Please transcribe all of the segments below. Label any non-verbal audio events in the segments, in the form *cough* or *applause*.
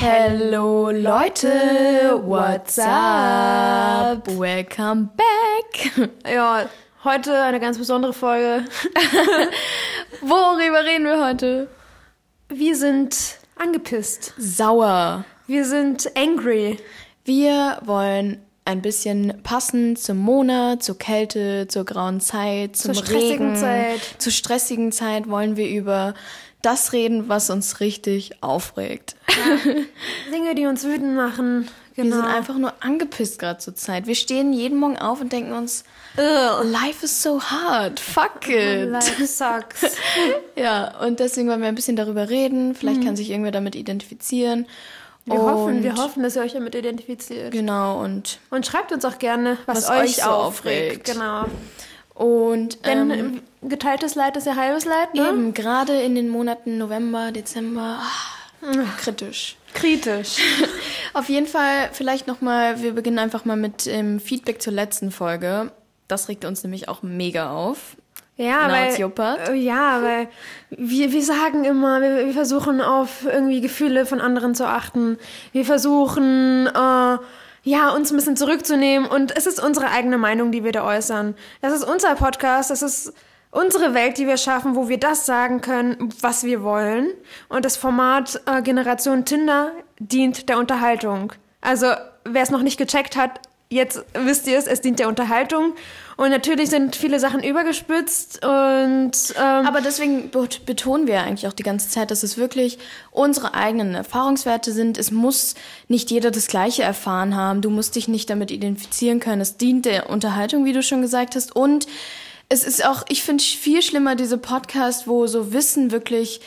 Hello Leute, what's up? Welcome back. *laughs* Ja, heute eine ganz besondere Folge. *laughs* Worüber reden wir heute? Wir sind angepisst. Sauer. Wir sind angry. Wir wollen ein bisschen passend zum Monat, zur Kälte, zur grauen Zeit, zum Zur stressigen Regen, Zeit. zur stressigen Zeit wollen wir über das reden, was uns richtig aufregt. Dinge, die uns wütend machen. Wir Genau. sind einfach nur angepisst gerade zur Zeit. Wir stehen jeden Morgen auf und denken uns, life is so hard, fuck it. Life sucks. *laughs* Ja, und deswegen wollen wir ein bisschen darüber reden. Vielleicht kann sich irgendwer damit identifizieren. Mhm. Wir und hoffen, wir hoffen, dass ihr euch damit identifiziert. Genau, und, Und schreibt uns auch gerne, was, Was euch, euch so aufregt. aufregt. Genau. Und Denn ähm, äh, geteiltes Leid ist ja halbes Leid, ne? eben gerade in den Monaten November, Dezember, ah, kritisch. Kritisch. *laughs* Auf jeden Fall vielleicht nochmal, wir beginnen einfach mal mit ähm, Feedback zur letzten Folge. Das regt uns nämlich auch mega auf. Ja, weil, äh, ja, weil wir, wir sagen immer, wir, wir versuchen auf irgendwie Gefühle von anderen zu achten. Wir versuchen, äh, ja, uns ein bisschen zurückzunehmen und es ist unsere eigene Meinung, die wir da äußern. Das ist unser Podcast, das ist unsere Welt, die wir schaffen, wo wir das sagen können, was wir wollen. Und das Format äh, Generation Tinder dient der Unterhaltung. Also, wer es noch nicht gecheckt hat, jetzt wisst ihr es, es dient der Unterhaltung. Und natürlich sind viele Sachen übergespitzt und ähm, Aber deswegen bet- betonen wir eigentlich auch die ganze Zeit, dass es wirklich unsere eigenen Erfahrungswerte sind. Es muss nicht jeder das Gleiche erfahren haben. Du musst dich nicht damit identifizieren können. Es dient der Unterhaltung, wie du schon gesagt hast. Und es ist auch, ich finde viel schlimmer diese Podcast, wo so Wissen wirklich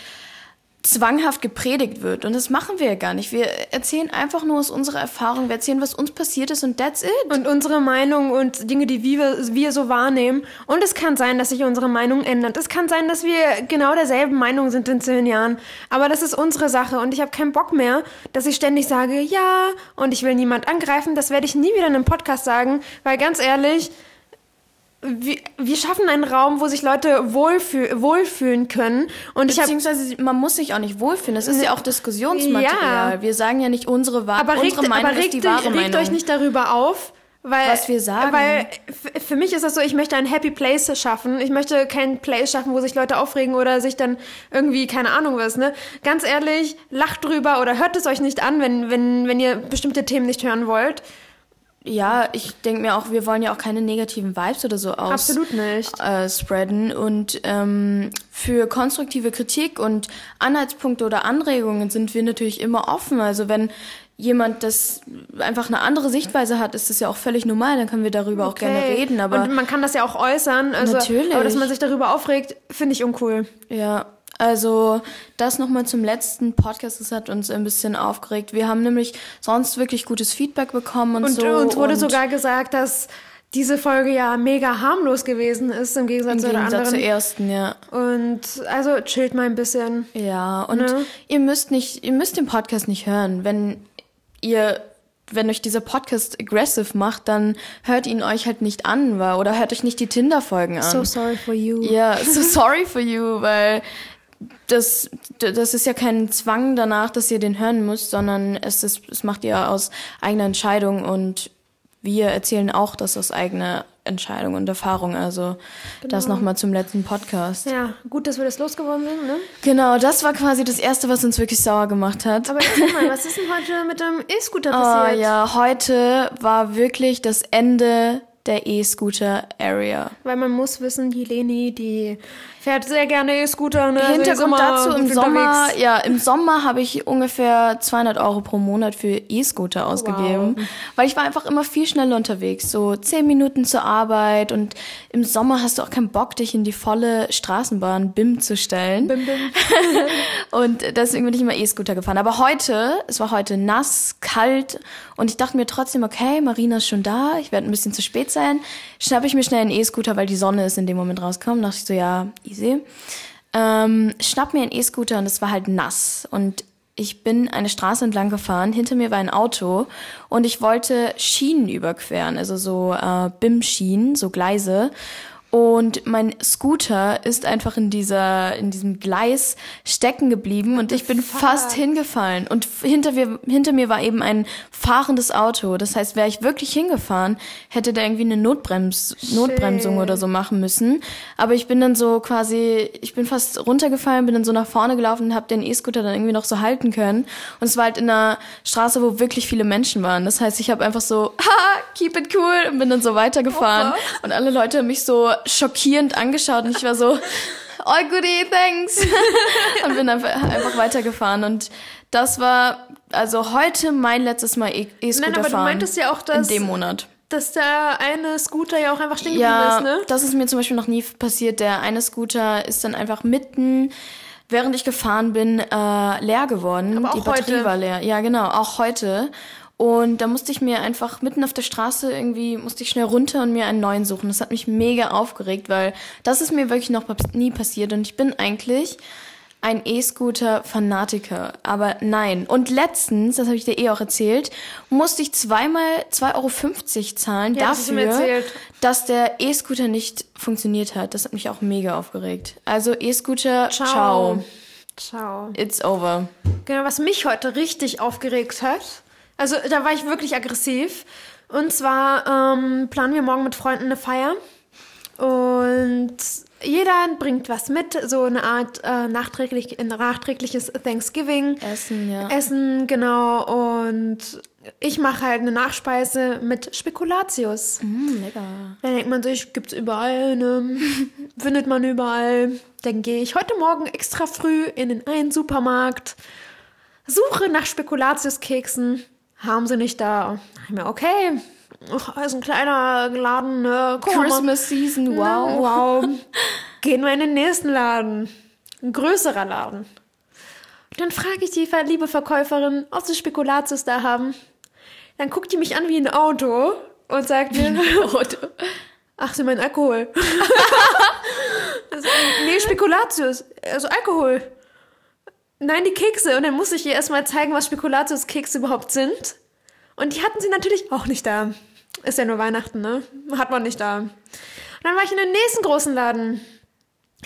zwanghaft gepredigt wird. Und das machen wir ja gar nicht. Wir erzählen einfach nur aus unserer Erfahrung. Wir erzählen, was uns passiert ist und that's it. und unsere Meinung und Dinge, die wir, wir so wahrnehmen. Und es kann sein, dass sich unsere Meinung ändert. Es kann sein, dass wir genau derselben Meinung sind in zehn Jahren. Aber das ist unsere Sache und ich habe keinen Bock mehr, dass ich ständig sage, ja, und ich will niemand angreifen. Das werde ich nie wieder in einem Podcast sagen, weil ganz ehrlich, wir, wir schaffen einen Raum, wo sich Leute wohlfühl, wohlfühlen können. Und Beziehungsweise man muss sich auch nicht wohlfühlen. Das ist ja auch Diskussionsmaterial. Ja. Wir sagen ja nicht unsere Wahrheit. aber regt, unsere Meinung aber regt, ist die wahre regt Meinung. euch nicht darüber auf, weil, Was wir sagen. Weil für mich ist das so, ich möchte ein Happy Place schaffen. Ich möchte kein Place schaffen, wo sich Leute aufregen oder sich dann irgendwie, keine Ahnung was, ne? Ganz ehrlich, lacht drüber oder hört es euch nicht an, wenn, wenn, wenn ihr bestimmte Themen nicht hören wollt. Ja, ich denke mir auch, wir wollen ja auch keine negativen Vibes oder so aus Absolut nicht. Äh, spreaden. Und ähm, für konstruktive Kritik und Anhaltspunkte oder Anregungen sind wir natürlich immer offen. Also wenn jemand das einfach eine andere Sichtweise hat, ist das ja auch völlig normal. Dann können wir darüber auch gerne reden. Aber Und man kann das ja auch äußern. Also, Natürlich. Aber dass man sich darüber aufregt, finde ich uncool. Ja, also das nochmal zum letzten Podcast, das hat uns ein bisschen aufgeregt. Wir haben nämlich sonst wirklich gutes Feedback bekommen und, Und so. uns wurde und sogar gesagt, dass diese Folge ja mega harmlos gewesen ist im Gegensatz im zu der Gegensatz anderen. zur ersten, ja. Und also chillt mal ein bisschen. Ja, und Ne? ihr müsst nicht, ihr müsst den Podcast nicht hören. Wenn ihr, wenn euch dieser Podcast aggressive macht, dann hört ihn euch halt nicht an, weil, oder hört euch nicht die Tinder-Folgen an. So sorry for you. Ja, so sorry for you, weil das, das ist ja kein Zwang danach, dass ihr den hören müsst, sondern es ist, es macht ihr aus eigener Entscheidung und wir erzählen auch das aus eigener Entscheidung und Erfahrung. Also das nochmal zum letzten Podcast. Ja, gut, dass wir das losgeworden sind, ne? Genau, das war quasi das erste, was uns wirklich sauer gemacht hat. Aber erzähl mal, was *laughs* ist denn heute mit dem E-Scooter Oh passiert? ja, heute war wirklich das Ende der E-Scooter-Area. Weil man muss wissen, die Leni, die fährt sehr gerne E-Scooter. Ne? Also Hintergrund immer dazu, im Sommer, unterwegs. ja, im Sommer habe ich ungefähr 200 Euro pro Monat für E-Scooter ausgegeben, weil ich war einfach immer viel schneller unterwegs, so 10 Minuten zur Arbeit und im Sommer hast du auch keinen Bock, dich in die volle Straßenbahn BIM zu stellen. Bim, bim. *laughs* Und deswegen bin ich immer E-Scooter gefahren. Aber heute, es war heute nass, kalt und ich dachte mir trotzdem, okay, Marina ist schon da, ich werde ein bisschen zu spät sein. Schnappe ich mir schnell einen E-Scooter, weil die Sonne ist in dem Moment rausgekommen. Dachte ich so, ja, easy. Ähm, schnapp mir einen E-Scooter und es war halt nass. Und ich bin eine Straße entlang gefahren, hinter mir war ein Auto und ich wollte Schienen überqueren, also so äh, BIM-Schienen, so Gleise. Und mein Scooter ist einfach in dieser, in diesem Gleis stecken geblieben und ich bin fuck? fast hingefallen. Und hinter mir, hinter mir war eben ein fahrendes Auto. Das heißt, wäre ich wirklich hingefahren, hätte da irgendwie eine Notbrems, Notbremsung oder so machen müssen. Aber ich bin dann so quasi, ich bin fast runtergefallen, bin dann so nach vorne gelaufen und habe den E-Scooter dann irgendwie noch so halten können. Und es war halt in einer Straße, wo wirklich viele Menschen waren. Das heißt, ich habe einfach so, *laughs* ha, keep it cool und bin dann so weitergefahren. Und alle Leute haben mich so schockierend angeschaut und ich war so, *laughs* oh goodie, thanks. *laughs* und bin einfach, einfach weitergefahren. Und das war also heute mein letztes Mal E- E-Scooter Nein, aber du fahren. meintest ja auch, in dass, dem Monat. dass der eine Scooter ja auch einfach stehen Ja, geblieben ist, ne? das ist mir zum Beispiel noch nie passiert. Der eine Scooter ist dann einfach mitten, während ich gefahren bin, äh, leer geworden. Aber auch Die Batterie heute. war leer. Ja, genau, auch heute. Und da musste ich mir einfach mitten auf der Straße irgendwie, musste ich schnell runter und mir einen neuen suchen. Das hat mich mega aufgeregt, weil das ist mir wirklich noch nie passiert. Und ich bin eigentlich ein E-Scooter-Fanatiker. Aber nein. Und letztens, das habe ich dir eh auch erzählt, musste ich zweimal 2,50 Euro zahlen Ja, dafür, dass der E-Scooter nicht funktioniert hat. Das hat mich auch mega aufgeregt. Also E-Scooter, ciao. Ciao. Ciao. It's over. Genau, was mich heute richtig aufgeregt hat, also da war ich wirklich aggressiv. Und zwar ähm, planen wir morgen mit Freunden eine Feier. Und jeder bringt was mit, so eine Art äh, nachträglich, nachträgliches Thanksgiving. Essen, ja. Essen, genau. Und ich mache halt eine Nachspeise mit Spekulatius. Mm, lecker. Dann denkt man sich, gibt's überall, ne? *laughs* Findet man überall. Dann gehe ich heute Morgen extra früh in den einen Supermarkt, suche nach Spekulatiuskeksen, haben sie nicht da. Dachte ich mir, okay, ach, ist ein kleiner Laden, ne? Christmas season, Na, wow. wow. Gehen wir in den nächsten Laden. Ein größerer Laden. Dann frage ich die liebe Verkäuferin, ob sie Spekulatius da haben. Dann guckt die mich an wie ein Auto und sagt mir, ach, sie meinen Alkohol. *laughs* also, nee, Spekulatius, also Alkohol. Nein, die Kekse. Und dann musste ich ihr erstmal zeigen, was Spekulatius-Kekse überhaupt sind. Und die hatten sie natürlich auch nicht da. Ist ja nur Weihnachten, ne? Hat man nicht da. Und dann war ich in den nächsten großen Laden.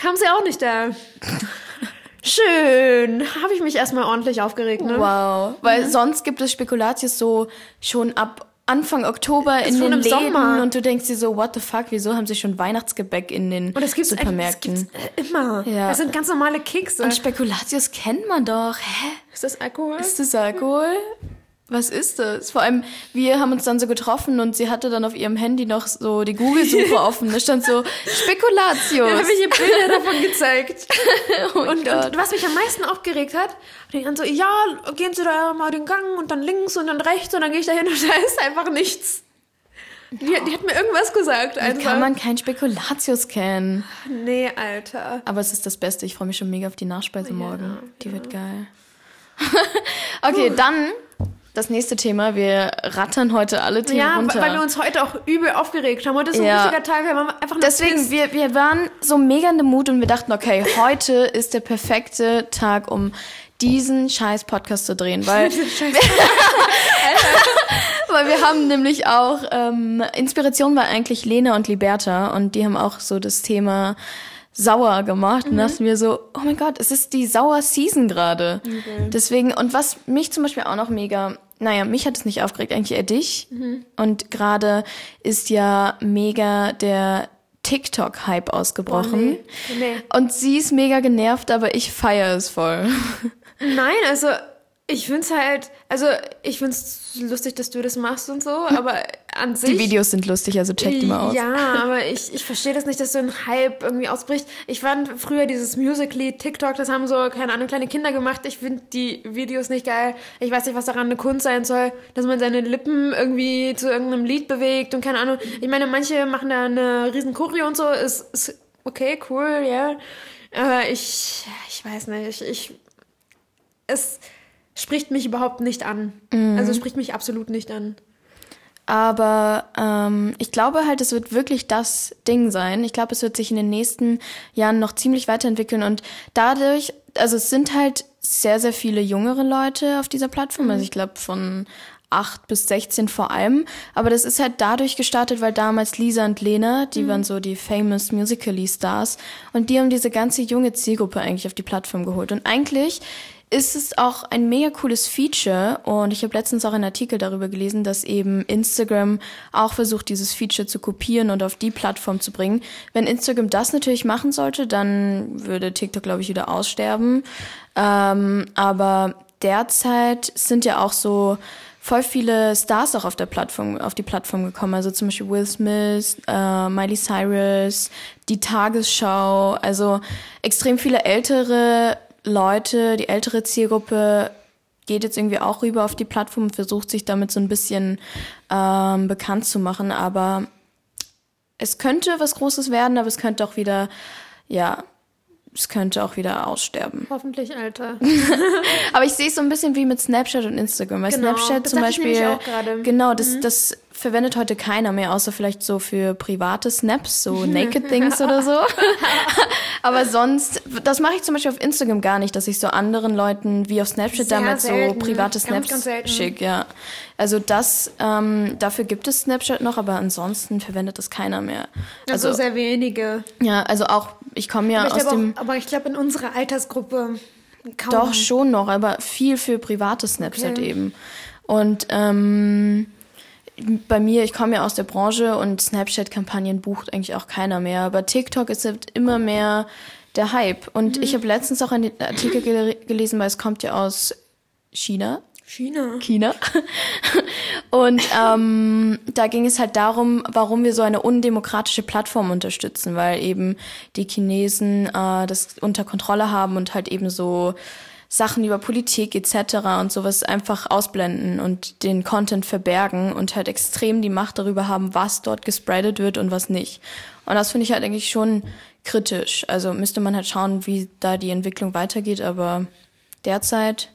Haben sie auch nicht da. *laughs* Schön. Habe ich mich erstmal ordentlich aufgeregt, ne? Wow. Weil sonst gibt es Spekulatius so schon ab Anfang Oktober in den im Läden Sommer. und du denkst dir so, what the fuck, wieso haben sie schon Weihnachtsgebäck in den Und das gibt's Supermärkten? eigentlich- Das gibt's äh, immer. Ja. Das sind ganz normale Kekse. und Spekulatius kennt man doch. Hä? ist das Alkohol? Ist das Alkohol? Was ist das? Vor allem, wir haben uns dann so getroffen und sie hatte dann auf ihrem Handy noch so die Google-Suche *laughs* offen. Da stand so Spekulatius. Da habe ich ihr Bilder davon gezeigt. *laughs* oh Und, und was mich am meisten aufgeregt hat, die dann so, ja, gehen Sie da mal den Gang und dann links und dann rechts und dann gehe ich da hin und *laughs* da ist einfach nichts. Die, die hat mir irgendwas gesagt. Wie Einfach. kann man kein Spekulatius kennen? Nee, Alter. Aber es ist das Beste. Ich freue mich schon mega auf die Nachspeise morgen. Die wird geil. okay, dann das nächste Thema. Wir rattern heute alle Themen Ja, runter. weil wir uns heute auch übel aufgeregt haben. Heute ist so ein Ja. richtiger Tag. Wir haben einfach nur Deswegen, wir, wir waren so mega in dem Mut und wir dachten, okay, heute ist der perfekte Tag, um diesen scheiß Podcast zu drehen, weil, *laughs* *laughs* weil wir haben nämlich auch, ähm, Inspiration war eigentlich Lena und Liberta und die haben auch so das Thema sauer gemacht und dachten wir so, oh mein Gott, es ist die sauer Season gerade. Deswegen, und was mich zum Beispiel auch noch mega, naja, mich hat es nicht aufgeregt, eigentlich eher dich. Und gerade ist ja mega der TikTok-Hype ausgebrochen. Oh, nee. Nee. Und sie ist mega genervt, aber ich feiere es voll. Nein, also ich find's halt, also ich find's lustig, dass du das machst und so, aber an sich. Die Videos sind lustig, also check die mal aus. Ja, aber ich, ich verstehe das nicht, dass so ein Hype irgendwie ausbricht. Ich fand früher dieses Musical.ly, TikTok, das haben so, keine Ahnung, kleine Kinder gemacht. Ich finde die Videos nicht geil. Ich weiß nicht, was daran eine Kunst sein soll, dass man seine Lippen irgendwie zu irgendeinem Lied bewegt und keine Ahnung. Ich meine, manche machen da eine riesen Choreo und so, ist, ist okay, cool, ja. Aber ich, ich weiß nicht, ich, es spricht mich überhaupt nicht an. Also es spricht mich absolut nicht an. Aber ähm, ich glaube halt, es wird wirklich das Ding sein. Ich glaube, es wird sich in den nächsten Jahren noch ziemlich weiterentwickeln und dadurch, also es sind halt sehr, sehr viele jüngere Leute auf dieser Plattform. Also ich glaube von 8 bis 16 vor allem. Aber das ist halt dadurch gestartet, weil damals Lisa und Lena, die mhm. waren so die famous Musically Stars, und die haben diese ganze junge Zielgruppe eigentlich auf die Plattform geholt. Und eigentlich ist es auch ein mega cooles Feature und ich habe letztens auch einen Artikel darüber gelesen, dass eben Instagram auch versucht, dieses Feature zu kopieren und auf die Plattform zu bringen. Wenn Instagram das natürlich machen sollte, dann würde TikTok, glaube ich, wieder aussterben. Ähm, aber derzeit sind ja auch so voll viele Stars auch auf der Plattform, auf die Plattform gekommen. Also zum Beispiel Will Smith, äh, Miley Cyrus, die Tagesschau, also extrem viele ältere Leute, die ältere Zielgruppe geht jetzt irgendwie auch rüber auf die Plattform und versucht sich damit so ein bisschen ähm, bekannt zu machen. Aber es könnte was Großes werden, aber es könnte auch wieder, ja, es könnte auch wieder aussterben. Hoffentlich, Alter. *laughs* aber ich sehe es so ein bisschen wie mit Snapchat und Instagram. Weil genau, Snapchat zum Beispiel, genau, das, mhm. das verwendet heute keiner mehr, außer vielleicht so für private Snaps, so *laughs* Naked Things oder so. *laughs* Aber sonst, das mache ich zum Beispiel auf Instagram gar nicht, dass ich so anderen Leuten wie auf Snapchat Sehr damals selten. so private Snaps schicke, ja. Also das, ähm, dafür gibt es Snapchat noch, aber ansonsten verwendet das keiner mehr. Also, also sehr wenige. Ja, also auch, ich komme ja aus dem... Auch, aber ich glaube in unserer Altersgruppe kaum. Doch, schon noch, aber viel für private Snaps okay. halt eben. Und ähm, bei mir, ich komme ja aus der Branche und Snapchat-Kampagnen bucht eigentlich auch keiner mehr. Aber TikTok ist halt immer mehr der Hype. Und mhm. ich habe letztens auch einen Artikel gel gelesen, weil es kommt ja aus China. China. China. *laughs* Und ähm, da ging es halt darum, warum wir so eine undemokratische Plattform unterstützen, weil eben die Chinesen äh, das unter Kontrolle haben und halt eben so Sachen über Politik etc. und sowas einfach ausblenden und den Content verbergen und halt extrem die Macht darüber haben, was dort gespreadet wird und was nicht. Und das finde ich halt eigentlich schon kritisch. Also müsste man halt schauen, wie da die Entwicklung weitergeht, aber derzeit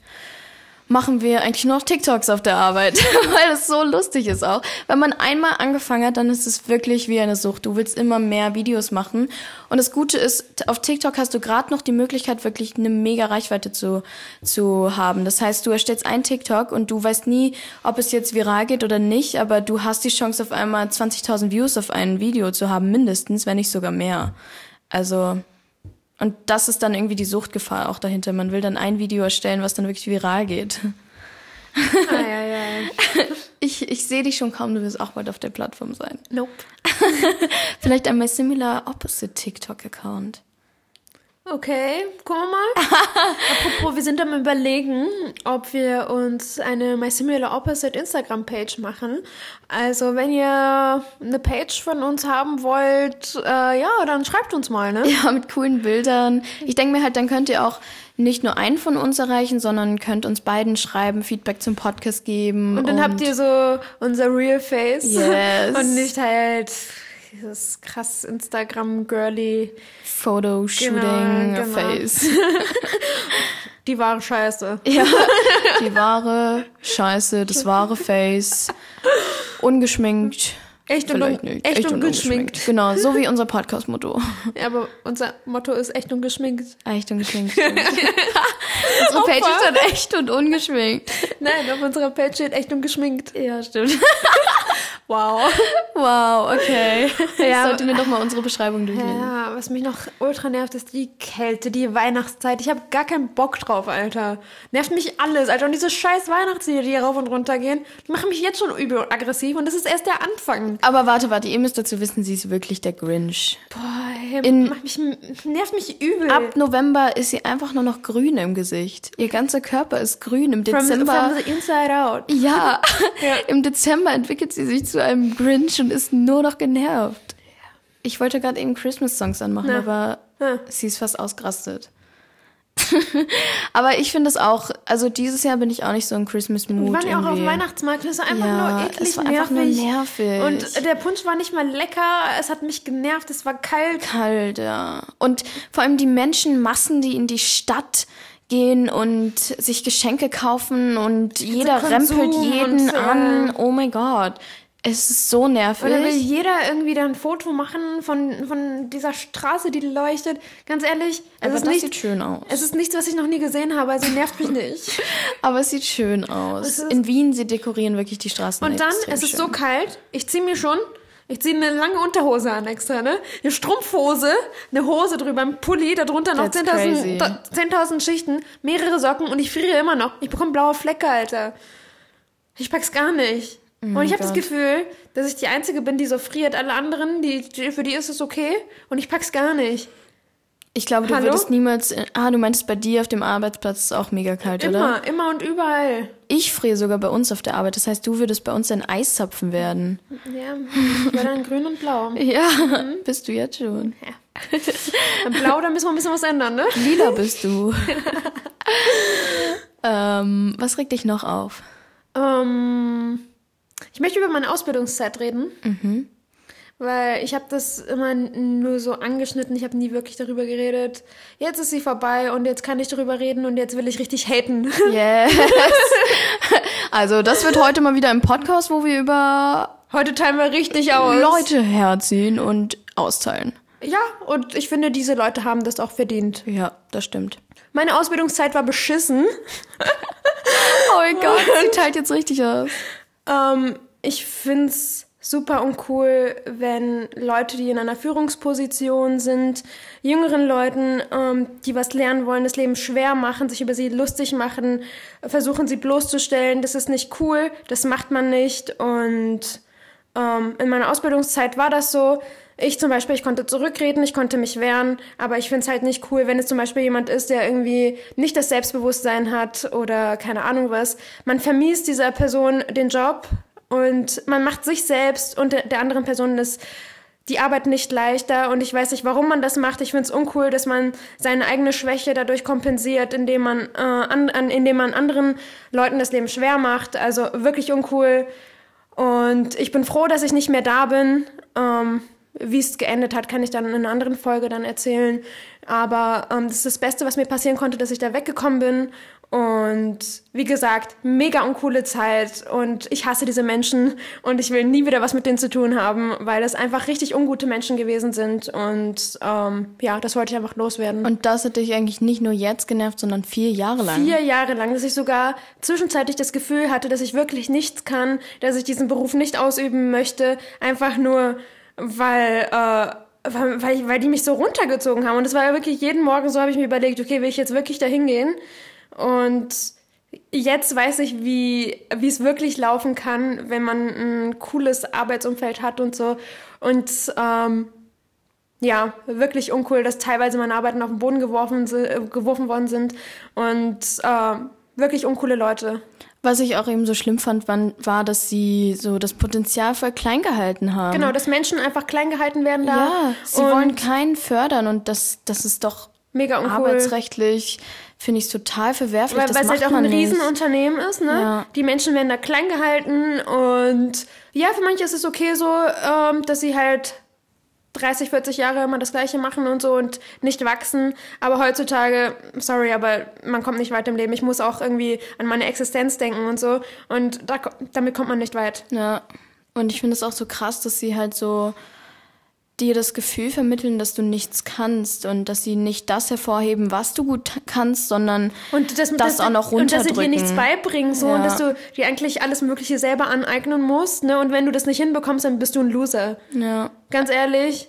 machen wir eigentlich nur noch TikToks auf der Arbeit, *laughs* weil es so lustig ist auch. Wenn man einmal angefangen hat, dann ist es wirklich wie eine Sucht. Du willst immer mehr Videos machen. Und das Gute ist, auf TikTok hast du gerade noch die Möglichkeit, wirklich eine mega Reichweite zu, zu haben. Das heißt, du erstellst ein TikTok und du weißt nie, ob es jetzt viral geht oder nicht, aber du hast die Chance, auf einmal 20.000 Views auf ein Video zu haben, mindestens, wenn nicht sogar mehr. Also und das ist dann irgendwie die Suchtgefahr auch dahinter. Man will dann ein Video erstellen, was dann wirklich viral geht. Ah, ja, ja. *laughs* Ich, ich sehe dich schon kaum, du wirst auch bald auf der Plattform sein. Nope. *laughs* Vielleicht ein My Similar Opposite TikTok-Account. Okay, gucken wir mal. *laughs* Apropos, wir sind am überlegen, ob wir uns eine My Similar Opposite Instagram-Page machen. Also, wenn ihr eine Page von uns haben wollt, äh, ja, dann schreibt uns mal, ne? Ja, mit coolen Bildern. Ich denke mir halt, dann könnt ihr auch nicht nur einen von uns erreichen, sondern könnt uns beiden schreiben, Feedback zum Podcast geben. Und dann und habt ihr so unser Real Face. Yes. *laughs* Und nicht halt dieses krass Instagram-girly Photo-Shooting-Face. Genau, genau. *laughs* Die wahre Scheiße. Ja, die wahre Scheiße, das wahre Face. Ungeschminkt. Echt und, un echt, echt und, und ungeschminkt. Genau, so wie unser Podcast-Motto. Ja, aber unser Motto ist echt und geschminkt. Echt und geschminkt. *laughs* unsere Page ist dann echt und ungeschminkt. Nein, auf unserer Page steht echt und geschminkt. Ja, stimmt. *laughs* Wow. *laughs* Wow, okay. *laughs* Ja. Sollte mir doch mal unsere Beschreibung durchlesen. Ja, was mich noch ultra nervt, ist die Kälte, die Weihnachtszeit. Ich habe gar keinen Bock drauf, Alter. Nervt mich alles, Alter. Und diese scheiß Weihnachtslieder, die hier rauf und runter gehen, die machen mich jetzt schon übel aggressiv und das ist erst der Anfang. Aber warte, warte, ihr müsst dazu wissen, sie ist wirklich der Grinch. Boah, ey, In, mich, nervt mich übel. Ab November ist sie einfach nur noch grün im Gesicht. Ihr ganzer Körper ist grün. Im Dezember. From, from the inside out. Ja. ja. *laughs* Im Dezember entwickelt sie sich zu einem Grinch und ist nur noch genervt. Ich wollte gerade eben Christmas-Songs anmachen, Na. aber Na. sie ist fast ausgerastet. *laughs* aber ich finde es auch, also dieses Jahr bin ich auch nicht so in Christmas-Mood. Wir waren ja auch auf dem Weihnachtsmarkt, das war einfach ja, nur eklig es war nervig. Einfach nur nervig. Und der Punsch war nicht mal lecker, es hat mich genervt, es war kalt. Kalt, ja. Und vor allem die Menschenmassen, die in die Stadt gehen und sich Geschenke kaufen und jeder rempelt jeden und, an. Oh mein Gott Es ist so nervig. Oder will jeder irgendwie da ein Foto machen von, von dieser Straße, die leuchtet? Ganz ehrlich, es Aber ist das nicht, sieht schön aus. Es ist nichts, was ich noch nie gesehen habe, also nervt mich nicht. *laughs* Aber es sieht schön aus. In Wien, sie dekorieren wirklich die Straßen Und dann, es ist schön. so kalt, ich ziehe mir schon, ich ziehe eine lange Unterhose an extra, ne? Eine Strumpfhose, eine Hose drüber, ein Pulli, darunter noch That's 10.000 crazy. da- 10.000 Schichten, mehrere Socken und ich friere immer noch. Ich bekomme blaue Flecke, Alter. Ich pack's gar nicht. Und ich habe das. Gefühl, dass ich die Einzige bin, die so friert. Alle anderen, die, für die ist es okay und ich pack's gar nicht. Ich glaube, du Hallo? würdest niemals. Ah, du meinst, bei dir auf dem Arbeitsplatz ist es auch mega kalt, oder? Immer, immer und überall. Ich friere sogar bei uns auf der Arbeit. Das heißt, du würdest bei uns ein Eiszapfen werden. Ja, ich war dann grün und blau. *laughs* Ja, Mhm. bist du jetzt schon. Blau, da müssen wir ein bisschen was ändern, ne? Lila *laughs* bist du. *laughs* ähm, was regt dich noch auf? Ähm, ich möchte über meine Ausbildungszeit reden. Weil ich habe das immer nur so angeschnitten, ich habe nie wirklich darüber geredet. Jetzt ist sie vorbei und jetzt kann ich darüber reden und jetzt will ich richtig haten. *laughs* Yes. also, das wird heute mal wieder ein Podcast, wo wir über Heute teilen wir richtig aus. Leute herziehen und austeilen. Ja, und ich finde, diese Leute haben das auch verdient. Ja, das stimmt. Meine Ausbildungszeit war beschissen. *laughs* Oh mein Gott, sie teilt jetzt richtig aus. Ähm, ich find's super uncool, wenn Leute, die in einer Führungsposition sind, jüngeren Leuten, ähm, die was lernen wollen, das Leben schwer machen, sich über sie lustig machen, versuchen sie bloßzustellen. Das ist nicht cool, das macht man nicht. Und ähm, in meiner Ausbildungszeit war das so. Ich zum Beispiel, ich konnte zurückreden, ich konnte mich wehren, aber ich find's halt nicht cool, wenn es zum Beispiel jemand ist, der irgendwie nicht das Selbstbewusstsein hat oder keine Ahnung was. Man vermiest dieser Person den Job und man macht sich selbst und der, der anderen Person das die Arbeit nicht leichter und ich weiß nicht, warum man das macht. Ich find's uncool, dass man seine eigene Schwäche dadurch kompensiert, indem man, äh, an, an, indem man anderen Leuten das Leben schwer macht. Also wirklich uncool. Und ich bin froh, dass ich nicht mehr da bin. Ähm, wie es geendet hat, kann ich dann in einer anderen Folge dann erzählen. Aber ähm, das ist das Beste, was mir passieren konnte, dass ich da weggekommen bin. Und wie gesagt, mega uncoole Zeit. Und ich hasse diese Menschen. Und ich will nie wieder was mit denen zu tun haben, weil das einfach richtig ungute Menschen gewesen sind. Und ähm, ja, das wollte ich einfach loswerden. Und das hat dich eigentlich nicht nur jetzt genervt, sondern vier Jahre lang. vier Jahre lang, dass ich sogar zwischenzeitlich das Gefühl hatte, dass ich wirklich nichts kann, dass ich diesen Beruf nicht ausüben möchte, einfach nur weil, äh, weil, weil, weil die mich so runtergezogen haben. Und es war ja wirklich jeden Morgen so, habe ich mir überlegt, okay, will ich jetzt wirklich dahin gehen? Und jetzt weiß ich, wie, es wirklich laufen kann, wenn man ein cooles Arbeitsumfeld hat und so. Und ähm, ja, wirklich uncool, dass teilweise meine Arbeiten auf den Boden geworfen, geworfen worden sind und äh, wirklich uncoole Leute. Was ich auch eben so schlimm fand, war, dass sie so das Potenzial voll klein gehalten haben. Genau, dass Menschen einfach klein gehalten werden da. Ja, sie wollen keinen fördern und das, das ist doch mega uncool. arbeitsrechtlich, finde ich total verwerflich. Weil das weil es halt auch ein nicht. Riesenunternehmen ist, ne? Ja. Die Menschen werden da klein gehalten und ja, für manche ist es okay so, ähm, dass sie halt 30, 40 Jahre immer das Gleiche machen und so und nicht wachsen. Aber heutzutage, sorry, aber man kommt nicht weit im Leben. Ich muss auch irgendwie an meine Existenz denken und so. Und da, damit kommt man nicht weit. Ja, und ich finde es auch so krass, dass sie halt so dir das Gefühl vermitteln, dass du nichts kannst und dass sie nicht das hervorheben, was du gut kannst, sondern Und das, das auch noch Und dass sie dir runterdrücken. nichts beibringen, so, Ja. und dass du dir eigentlich alles Mögliche selber aneignen musst, ne? Und wenn du das nicht hinbekommst, dann bist du ein Loser. ja. Ganz ehrlich,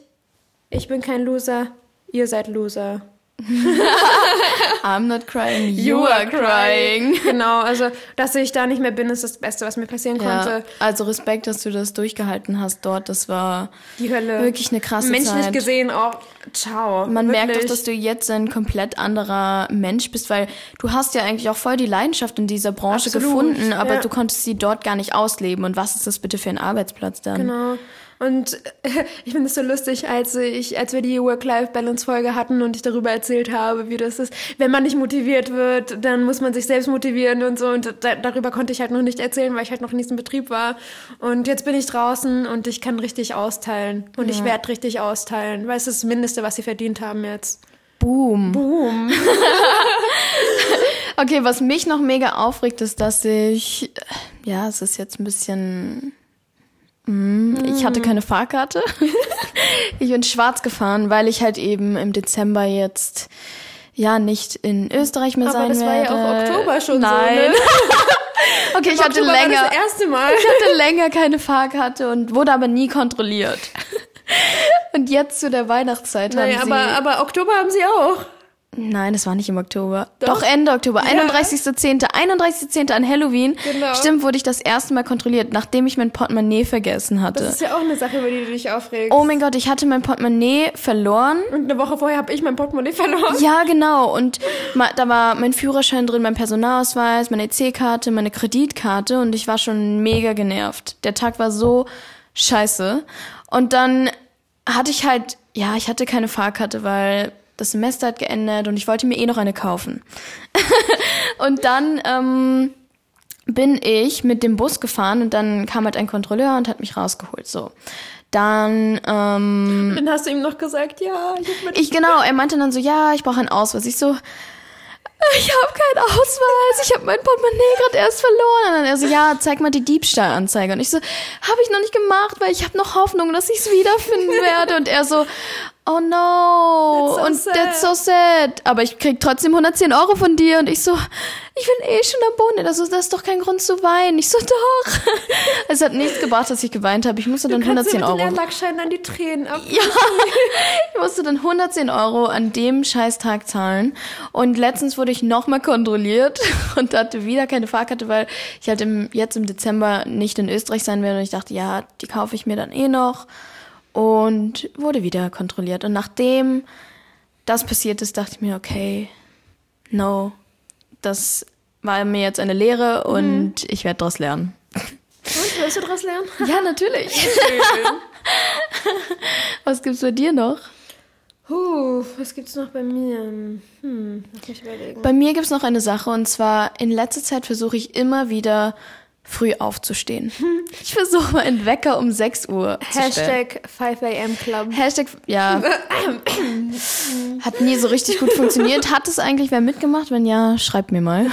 ich bin kein Loser. Ihr seid Loser. *laughs* I'm not crying, you are crying. Genau, also, dass ich da nicht mehr bin, ist das Beste, was mir passieren Ja, konnte. also Respekt, dass du das durchgehalten hast dort. Das war Die Hölle. wirklich eine krasse Menschlich Zeit. gesehen auch. Ciao. Man Wirklich. merkt auch, dass du jetzt ein komplett anderer Mensch bist, weil du hast ja eigentlich auch voll die Leidenschaft in dieser Branche Absolut, gefunden, aber ja. du konntest sie dort gar nicht ausleben. Und was ist das bitte für ein Arbeitsplatz dann? Genau. Und *laughs* ich finde es so lustig, als ich, als wir die Work-Life-Balance-Folge hatten und ich darüber erzählt habe, wie das ist, wenn man nicht motiviert wird, dann muss man sich selbst motivieren und so. Und da, darüber konnte ich halt noch nicht erzählen, weil ich halt noch in diesem Betrieb war. Und jetzt bin ich draußen und ich kann richtig austeilen. Und ich werde richtig austeilen, weil es ist das Mindeste, was sie verdient haben jetzt. Boom. Boom. *laughs* Okay, was mich noch mega aufregt, ist, dass ich, ja, es ist jetzt ein bisschen Ich hatte keine Fahrkarte. *laughs* ich bin schwarz gefahren, weil ich halt eben im Dezember jetzt ja nicht in Österreich mehr Aber sein das war werde. ja auch Oktober schon Nein. so, ne? *laughs* Okay, ich Im hatte Oktober war länger. das erste Mal. *laughs* Ich hatte länger keine Fahrkarte und wurde aber nie kontrolliert. Und jetzt zu der Weihnachtszeit Naja, haben sie. aber, aber Oktober haben sie auch. Nein, das war nicht im Oktober. Doch. Doch, Ende Oktober. Ja. 31.10. 31.10. an Halloween. Genau. Stimmt, wurde ich das erste Mal kontrolliert, nachdem ich mein Portemonnaie vergessen hatte. Das ist ja auch eine Sache, über die du dich aufregst. Oh mein Gott, ich hatte mein Portemonnaie verloren. Und eine Woche vorher habe ich mein Portemonnaie verloren. Ja, genau. Und da war mein Führerschein drin, mein Personalausweis, meine EC-Karte, meine Kreditkarte und ich war schon mega genervt. Der Tag war so scheiße. Und dann hatte ich halt, ja, ich hatte keine Fahrkarte, weil das Semester hat geendet und ich wollte mir eh noch eine kaufen. *laughs* und dann ähm, bin ich mit dem Bus gefahren und dann kam halt ein Kontrolleur und hat mich rausgeholt. So. Dann ähm, Dann hast du ihm noch gesagt, ja, ich hab mit ich genau, er meinte dann so, ja, ich brauche einen Ausweis. Ich so, ich habe keinen Ausweis, ich habe mein Portemonnaie gerade erst verloren. Und dann er so, ja, zeig mal die Diebstahlanzeige. Und ich so, habe ich noch nicht gemacht, weil ich habe noch Hoffnung, dass ich es wiederfinden werde. Und er so, oh no, That's so und sad. that's so sad. Aber ich krieg trotzdem 110 Euro von dir. Und ich so, ich bin eh schon am Boden. Er so, das ist doch kein Grund zu weinen. Ich so, doch. *laughs* es hat nichts gebracht, dass ich geweint habe. Ich musste dann Du kannst 110 dir mit den Euro. Erlagsscheinen dann die Tränen ab. Ja, ich musste dann 110 Euro an dem Scheißtag zahlen. Und letztens wurde ich nochmal kontrolliert *laughs* und hatte wieder keine Fahrkarte, weil ich halt im, jetzt im Dezember nicht in Österreich sein werde. Und ich dachte, ja, die kaufe ich mir dann eh noch. Und wurde wieder kontrolliert. Und nachdem das passiert ist, dachte ich mir, okay, no, das war mir jetzt eine Lehre und ich werde daraus lernen. Und, willst du daraus lernen? Ja, natürlich. *laughs* Was gibt's bei dir noch? Huh, was gibt's noch bei mir? Hm, lass mich überlegen. Bei mir gibt's noch eine Sache und zwar in letzter Zeit versuche ich immer wieder früh aufzustehen. *laughs* Ich versuche meinen Wecker um 6 Uhr zu stellen. Hashtag 5 a.m. Club. Hashtag, ja. Hat nie so richtig gut funktioniert. Hat es eigentlich wer mitgemacht? Wenn ja, schreibt mir mal.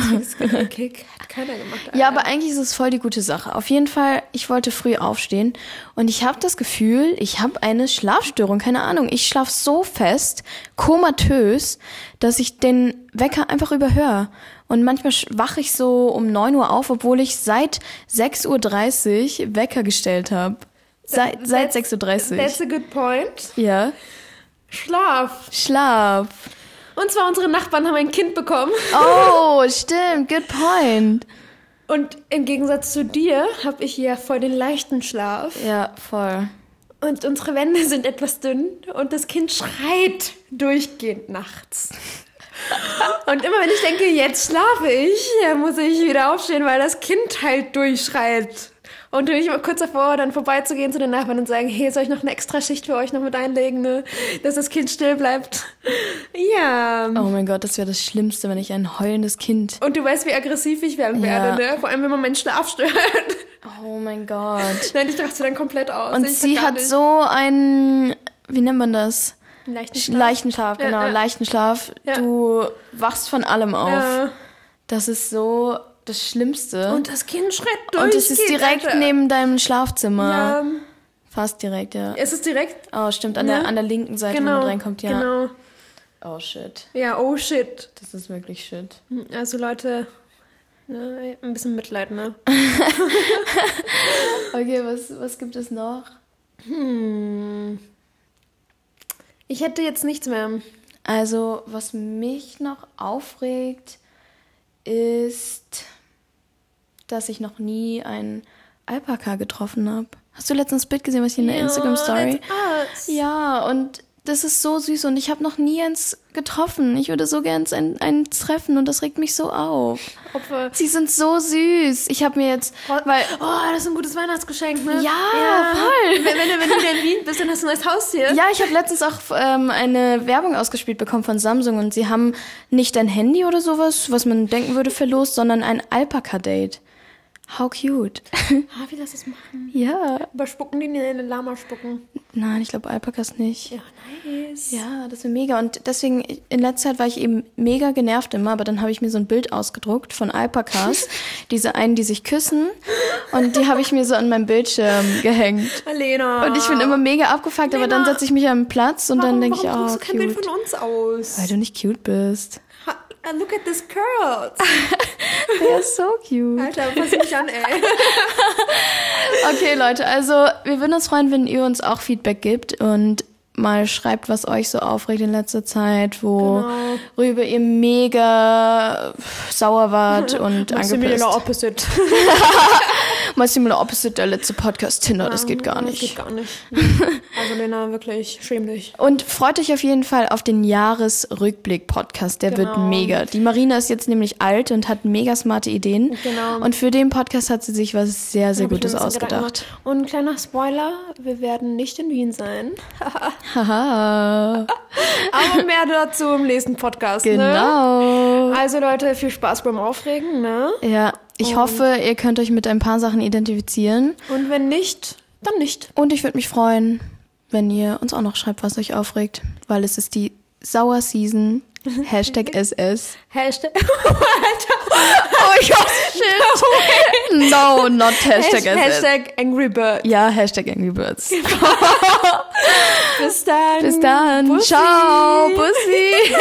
Kick hat keiner gemacht. Alter. Ja, aber eigentlich ist es voll die gute Sache. Auf jeden Fall, ich wollte früh aufstehen und ich habe das Gefühl, ich habe eine Schlafstörung, keine Ahnung. Ich schlaf so fest, komatös, dass ich den Wecker einfach überhöre. Und manchmal wache ich so um 9 Uhr auf, obwohl ich seit 6.30 Uhr Wecker gestellt habe. Seit, seit That's- 6.30 Uhr. That's a good point. Ja. Schlaf. Schlaf. Und zwar unsere Nachbarn haben ein Kind bekommen. Oh, *laughs* stimmt. Good point. Und im Gegensatz zu dir habe ich ja voll den leichten Schlaf. Ja, voll. Und unsere Wände sind etwas dünn und das Kind schreit durchgehend nachts. Und immer wenn ich denke, jetzt schlafe ich, muss ich wieder aufstehen, weil das Kind halt durchschreit. Und bin ich immer kurz davor, dann vorbeizugehen zu den Nachbarn und sagen, hey, soll ich noch eine extra Schicht für euch noch mit einlegen, ne? dass das Kind still bleibt. Ja. Oh mein Gott, das wäre das Schlimmste, wenn ich ein heulendes Kind. Und du weißt, wie aggressiv ich werden Ja. werde, ne? Vor allem, wenn man meinen Schlaf stört. Oh mein Gott. Nein, ich raste dann komplett aus. Und Ich sie hat nicht. so einen, wie nennt man das? Leichten Sch- Schlaf. Leichten Schlaf, genau, ja. leichten Schlaf. Du wachst von allem auf. Das ist so das Schlimmste. Und das Kind schreit durch. Und es ist direkt neben deinem Schlafzimmer. Ja, Fast direkt, ja. es ist direkt. Oh, stimmt, an, Ja. der, an der linken Seite, Genau. wo man reinkommt, ja. Genau. Oh shit. Ja, oh shit. Das ist wirklich shit. Also Leute, ne, ein bisschen Mitleid, ne? *laughs* Okay, was, was gibt es noch? Hm. Ich hätte jetzt nichts mehr. Also, was mich noch aufregt, ist, dass ich noch nie einen Alpaka getroffen habe. Hast du letztens ein Bild gesehen, was ich in der Instagram-Story? that's us. Ja, und das ist so süß und ich habe noch nie eins getroffen. Ich würde so gern einen treffen und das regt mich so auf. Opfer. Sie sind so süß. Ich habe mir jetzt, weil Oh, das ist ein gutes Weihnachtsgeschenk, ne? Ja, voll. Wenn, wenn, du, wenn du wieder in Wien bist, dann hast du ein neues Haustier. Ja, ich habe letztens auch ähm, eine Werbung ausgespielt bekommen von Samsung und sie haben nicht ein Handy oder sowas, was man denken würde, verlost, sondern ein Alpaka-Date. How cute. *laughs* Ah, wie lass das machen? ja. Aber spucken die in eine Lama spucken? Nein, ich glaube Alpakas nicht. Ja, nice. Ja, das ist mega. Und deswegen, in letzter Zeit war ich eben mega genervt immer, aber dann habe ich mir so ein Bild ausgedruckt von Alpakas. *laughs* diese einen, die sich küssen. Und die habe ich mir so an meinem Bildschirm gehängt. Lena. Und ich bin immer mega abgefuckt, aber dann Lena. setze ich mich an den Platz und dann denke ich, warum oh, du kein Bild cute. von uns aus? Weil du nicht cute bist. Ha, uh, look at this curls. *laughs* Der ist so cute. Alter, pass mich an, ey. *laughs* Okay, Leute, also wir würden uns freuen, wenn ihr uns auch Feedback gibt und mal schreibt, was euch so aufregt in letzter Zeit, worüber ihr mega sauer wart *laughs* und angepisst. opposite. *laughs* Mal similar opposite der letzte Podcast Tinder, das geht gar Das nicht. geht gar nicht. *laughs* Also Lena, wirklich, schäm dich. Und freut euch auf jeden Fall auf den Jahresrückblick-Podcast. Der wird Genau. mega. Die Marina ist jetzt nämlich alt und hat mega smarte Ideen. Genau. Und für den Podcast hat sie sich was sehr, sehr Gutes ausgedacht. Und ein kleiner Spoiler, wir werden nicht in Wien sein. Haha. Aber mehr dazu im nächsten Podcast. Ne? Genau. Also Leute, viel Spaß beim Aufregen, ne? Ja, ich hoffe, ihr könnt euch mit ein paar Sachen identifizieren. Und wenn nicht, dann nicht. Und ich würde mich freuen, wenn ihr uns auch noch schreibt, was euch aufregt. Weil es ist die Sauer Season. Hashtag SS. Hashtag. *laughs* Oh, ich hab shit. No, not Hashtag SS. Hashtag Angry Bird. Ja, Hashtag Angry Birds. *laughs* Bis dann. Bis dann. Bussi. Ciao. Bussi. *laughs*